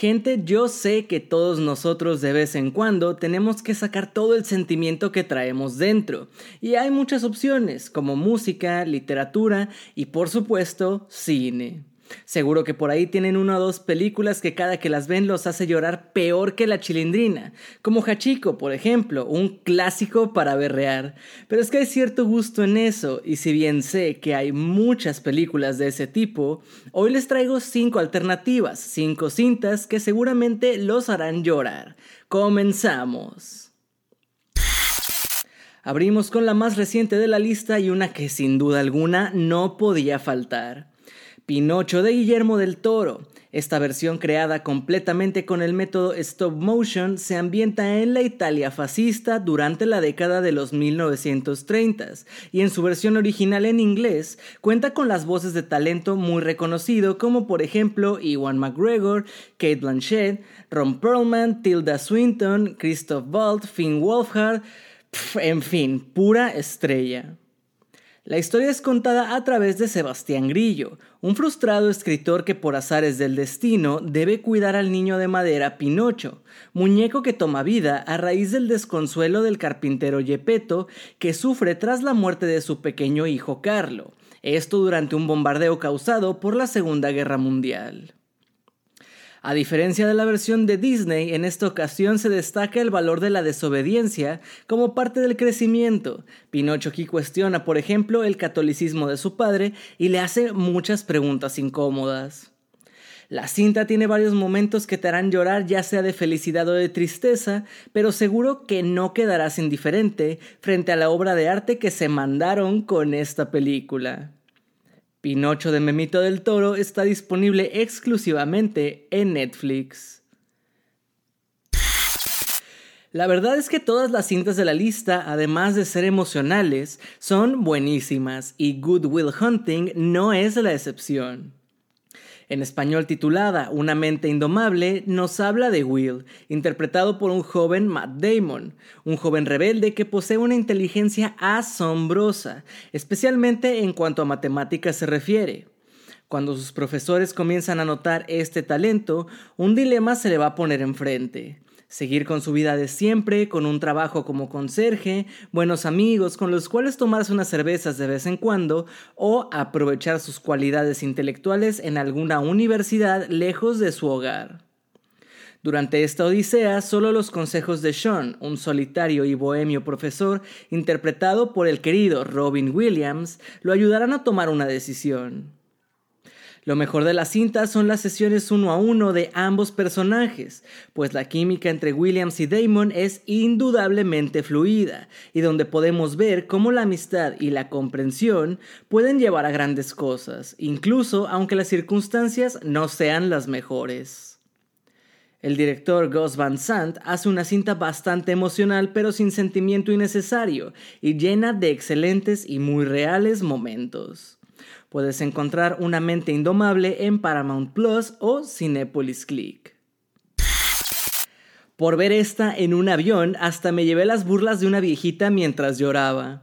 Gente, yo sé que todos nosotros de vez en cuando tenemos que sacar todo el sentimiento que traemos dentro. Y hay muchas opciones, como música, literatura y por supuesto cine. Seguro que por ahí tienen una o dos películas que cada que las ven los hace llorar peor que la chilindrina, como Hachiko, por ejemplo, un clásico para berrear. Pero es que hay cierto gusto en eso, y si bien sé que hay muchas películas de ese tipo, hoy les traigo cinco alternativas, cinco cintas que seguramente los harán llorar. Comenzamos. Abrimos con la más reciente de la lista y una que sin duda alguna no podía faltar. Pinocho de Guillermo del Toro. Esta versión creada completamente con el método stop motion se ambienta en la Italia fascista durante la década de los 1930 y en su versión original en inglés cuenta con las voces de talento muy reconocido como por ejemplo Iwan McGregor, Kate Blanchett, Ron Perlman, Tilda Swinton, Christoph Waltz, Finn Wolfhard, en fin, pura estrella. La historia es contada a través de Sebastián Grillo, un frustrado escritor que por azares del destino debe cuidar al niño de madera Pinocho, muñeco que toma vida a raíz del desconsuelo del carpintero Yepeto que sufre tras la muerte de su pequeño hijo Carlo, esto durante un bombardeo causado por la Segunda Guerra Mundial. A diferencia de la versión de Disney, en esta ocasión se destaca el valor de la desobediencia como parte del crecimiento. Pinocho aquí cuestiona, por ejemplo, el catolicismo de su padre y le hace muchas preguntas incómodas. La cinta tiene varios momentos que te harán llorar ya sea de felicidad o de tristeza, pero seguro que no quedarás indiferente frente a la obra de arte que se mandaron con esta película. Pinocho de Memito del Toro está disponible exclusivamente en Netflix. La verdad es que todas las cintas de la lista, además de ser emocionales, son buenísimas y Good Will Hunting no es la excepción en español titulada Una mente indomable, nos habla de Will, interpretado por un joven Matt Damon, un joven rebelde que posee una inteligencia asombrosa, especialmente en cuanto a matemáticas se refiere. Cuando sus profesores comienzan a notar este talento, un dilema se le va a poner enfrente seguir con su vida de siempre, con un trabajo como conserje, buenos amigos con los cuales tomarse unas cervezas de vez en cuando, o aprovechar sus cualidades intelectuales en alguna universidad lejos de su hogar. Durante esta odisea, solo los consejos de Sean, un solitario y bohemio profesor, interpretado por el querido Robin Williams, lo ayudarán a tomar una decisión. Lo mejor de la cinta son las sesiones uno a uno de ambos personajes, pues la química entre Williams y Damon es indudablemente fluida, y donde podemos ver cómo la amistad y la comprensión pueden llevar a grandes cosas, incluso aunque las circunstancias no sean las mejores. El director Gus Van Sant hace una cinta bastante emocional pero sin sentimiento innecesario y llena de excelentes y muy reales momentos. Puedes encontrar Una mente indomable en Paramount Plus o Cinepolis Click. Por ver esta en un avión, hasta me llevé las burlas de una viejita mientras lloraba.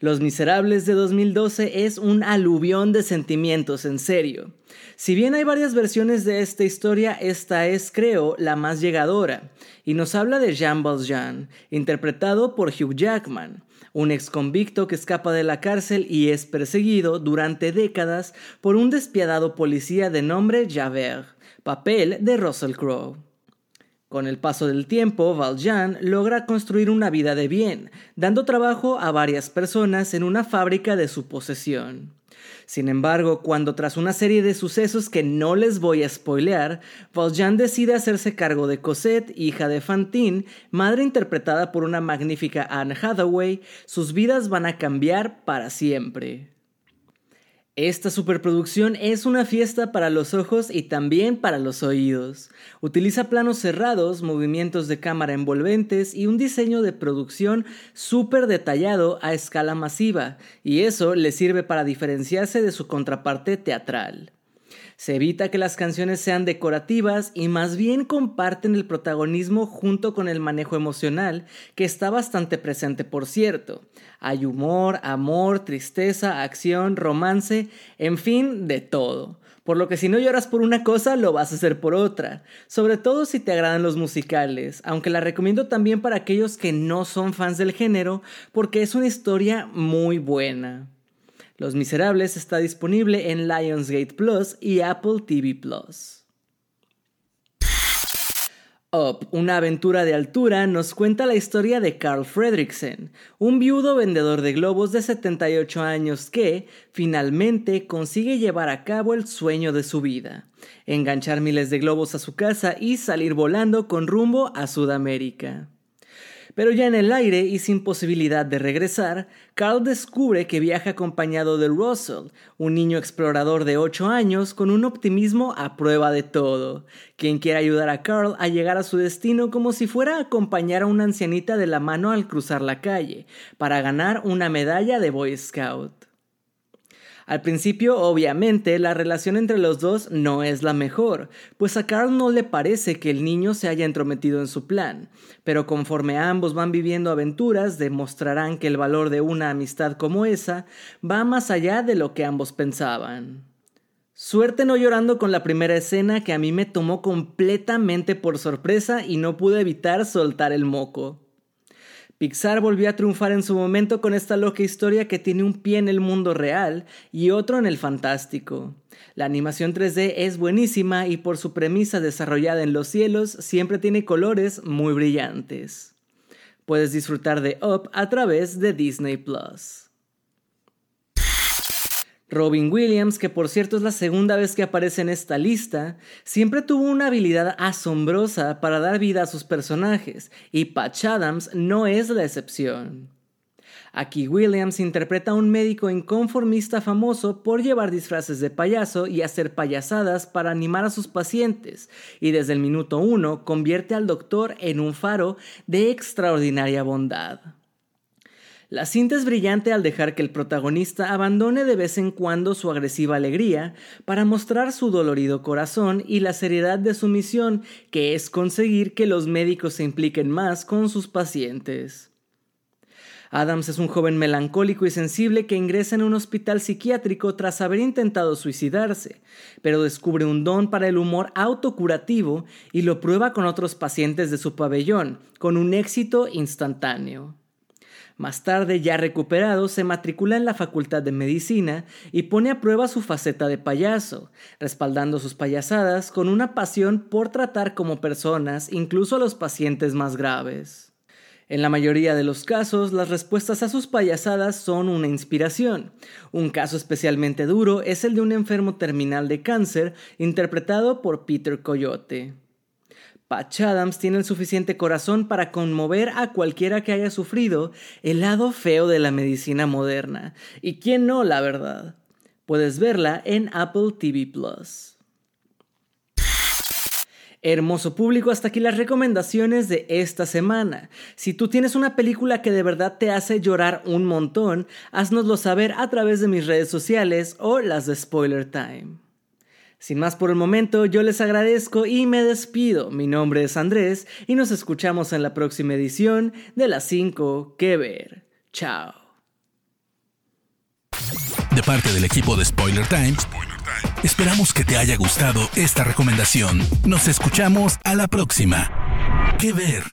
Los Miserables de 2012 es un aluvión de sentimientos, en serio. Si bien hay varias versiones de esta historia, esta es, creo, la más llegadora, y nos habla de Jean Valjean, interpretado por Hugh Jackman, un ex convicto que escapa de la cárcel y es perseguido durante décadas por un despiadado policía de nombre Javert, papel de Russell Crowe. Con el paso del tiempo, Valjean logra construir una vida de bien, dando trabajo a varias personas en una fábrica de su posesión. Sin embargo, cuando tras una serie de sucesos que no les voy a spoilear, Valjean decide hacerse cargo de Cosette, hija de Fantine, madre interpretada por una magnífica Anne Hathaway, sus vidas van a cambiar para siempre. Esta superproducción es una fiesta para los ojos y también para los oídos. Utiliza planos cerrados, movimientos de cámara envolventes y un diseño de producción súper detallado a escala masiva, y eso le sirve para diferenciarse de su contraparte teatral. Se evita que las canciones sean decorativas y más bien comparten el protagonismo junto con el manejo emocional, que está bastante presente por cierto. Hay humor, amor, tristeza, acción, romance, en fin, de todo. Por lo que si no lloras por una cosa, lo vas a hacer por otra. Sobre todo si te agradan los musicales, aunque la recomiendo también para aquellos que no son fans del género, porque es una historia muy buena. Los Miserables está disponible en Lionsgate Plus y Apple TV Plus. Up, una aventura de altura, nos cuenta la historia de Carl Fredricksen, un viudo vendedor de globos de 78 años que, finalmente, consigue llevar a cabo el sueño de su vida, enganchar miles de globos a su casa y salir volando con rumbo a Sudamérica. Pero ya en el aire y sin posibilidad de regresar, Carl descubre que viaja acompañado de Russell, un niño explorador de 8 años con un optimismo a prueba de todo, quien quiere ayudar a Carl a llegar a su destino como si fuera a acompañar a una ancianita de la mano al cruzar la calle, para ganar una medalla de Boy Scout. Al principio, obviamente, la relación entre los dos no es la mejor, pues a Carl no le parece que el niño se haya entrometido en su plan, pero conforme ambos van viviendo aventuras, demostrarán que el valor de una amistad como esa va más allá de lo que ambos pensaban. Suerte no llorando con la primera escena que a mí me tomó completamente por sorpresa y no pude evitar soltar el moco. Pixar volvió a triunfar en su momento con esta loca historia que tiene un pie en el mundo real y otro en el fantástico. La animación 3D es buenísima y por su premisa desarrollada en los cielos siempre tiene colores muy brillantes. Puedes disfrutar de Up a través de Disney Plus. Robin Williams, que por cierto es la segunda vez que aparece en esta lista, siempre tuvo una habilidad asombrosa para dar vida a sus personajes, y Patch Adams no es la excepción. Aquí Williams interpreta a un médico inconformista famoso por llevar disfraces de payaso y hacer payasadas para animar a sus pacientes, y desde el minuto uno convierte al doctor en un faro de extraordinaria bondad. La cinta es brillante al dejar que el protagonista abandone de vez en cuando su agresiva alegría para mostrar su dolorido corazón y la seriedad de su misión, que es conseguir que los médicos se impliquen más con sus pacientes. Adams es un joven melancólico y sensible que ingresa en un hospital psiquiátrico tras haber intentado suicidarse, pero descubre un don para el humor autocurativo y lo prueba con otros pacientes de su pabellón, con un éxito instantáneo. Más tarde, ya recuperado, se matricula en la Facultad de Medicina y pone a prueba su faceta de payaso, respaldando sus payasadas con una pasión por tratar como personas incluso a los pacientes más graves. En la mayoría de los casos, las respuestas a sus payasadas son una inspiración. Un caso especialmente duro es el de un enfermo terminal de cáncer interpretado por Peter Coyote. Patch Adams tiene el suficiente corazón para conmover a cualquiera que haya sufrido el lado feo de la medicina moderna. ¿Y quién no, la verdad? Puedes verla en Apple TV Plus. Hermoso público, hasta aquí las recomendaciones de esta semana. Si tú tienes una película que de verdad te hace llorar un montón, haznoslo saber a través de mis redes sociales o las de Spoiler Time. Sin más por el momento, yo les agradezco y me despido. Mi nombre es Andrés y nos escuchamos en la próxima edición de las 5 que ver. Chao. De parte del equipo de Spoiler Times, esperamos que te haya gustado esta recomendación. Nos escuchamos a la próxima. Que ver.